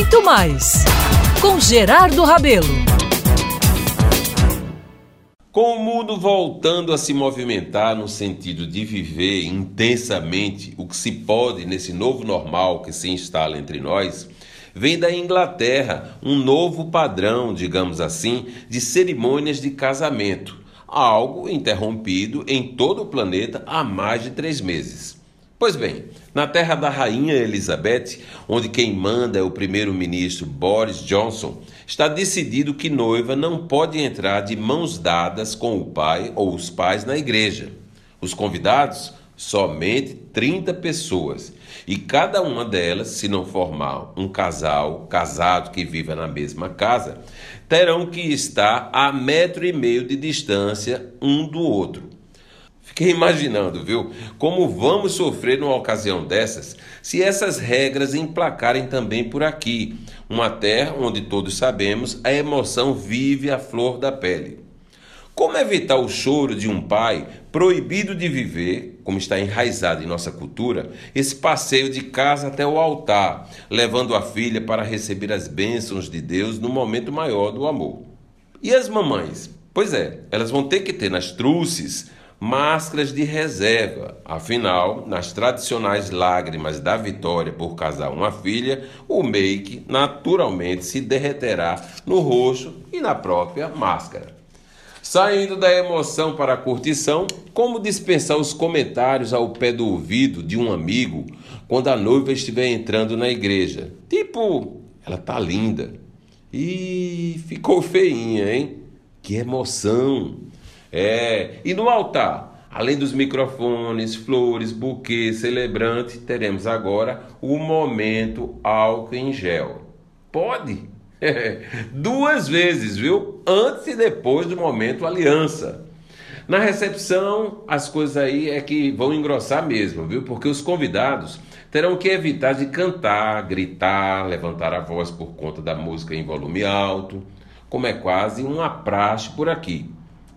muito mais com Gerardo Rabelo. Com o mundo voltando a se movimentar no sentido de viver intensamente o que se pode nesse novo normal que se instala entre nós, vem da Inglaterra um novo padrão, digamos assim, de cerimônias de casamento, algo interrompido em todo o planeta há mais de três meses. Pois bem, na terra da rainha Elizabeth, onde quem manda é o primeiro-ministro Boris Johnson, está decidido que noiva não pode entrar de mãos dadas com o pai ou os pais na igreja. Os convidados, somente 30 pessoas. E cada uma delas, se não formar um casal casado que viva na mesma casa, terão que estar a metro e meio de distância um do outro. Fiquei imaginando, viu, como vamos sofrer numa ocasião dessas se essas regras emplacarem também por aqui, uma terra onde todos sabemos a emoção vive à flor da pele. Como evitar o choro de um pai proibido de viver, como está enraizado em nossa cultura, esse passeio de casa até o altar, levando a filha para receber as bênçãos de Deus no momento maior do amor? E as mamães? Pois é, elas vão ter que ter nas truces máscaras de reserva. Afinal, nas tradicionais lágrimas da vitória por casar uma filha, o make naturalmente se derreterá no rosto e na própria máscara. Saindo da emoção para a curtição, como dispensar os comentários ao pé do ouvido de um amigo quando a noiva estiver entrando na igreja? Tipo, ela tá linda. E ficou feinha, hein? Que emoção! É, e no altar, além dos microfones, flores, buquê, celebrante, teremos agora o momento álcool em gel. Pode? Duas vezes, viu? Antes e depois do momento aliança. Na recepção, as coisas aí é que vão engrossar mesmo, viu? Porque os convidados terão que evitar de cantar, gritar, levantar a voz por conta da música em volume alto, como é quase uma praxe por aqui.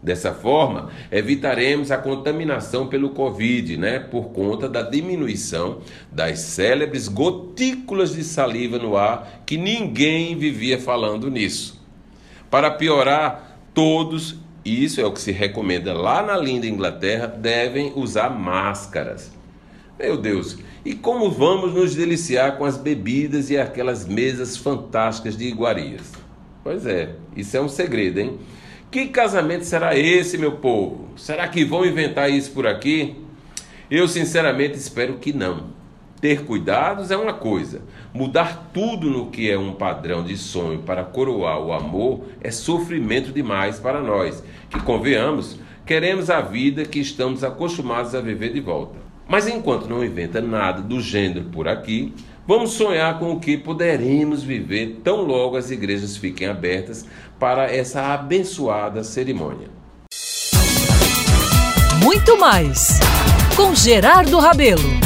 Dessa forma, evitaremos a contaminação pelo Covid, né, por conta da diminuição das célebres gotículas de saliva no ar, que ninguém vivia falando nisso. Para piorar, todos, isso é o que se recomenda lá na linda Inglaterra, devem usar máscaras. Meu Deus, e como vamos nos deliciar com as bebidas e aquelas mesas fantásticas de iguarias? Pois é, isso é um segredo, hein? Que casamento será esse, meu povo? Será que vão inventar isso por aqui? Eu sinceramente espero que não. Ter cuidados é uma coisa, mudar tudo no que é um padrão de sonho para coroar o amor é sofrimento demais para nós, que convenhamos, queremos a vida que estamos acostumados a viver de volta. Mas enquanto não inventa nada do gênero por aqui, Vamos sonhar com o que poderemos viver tão logo as igrejas fiquem abertas para essa abençoada cerimônia. Muito mais com Gerardo Rabelo.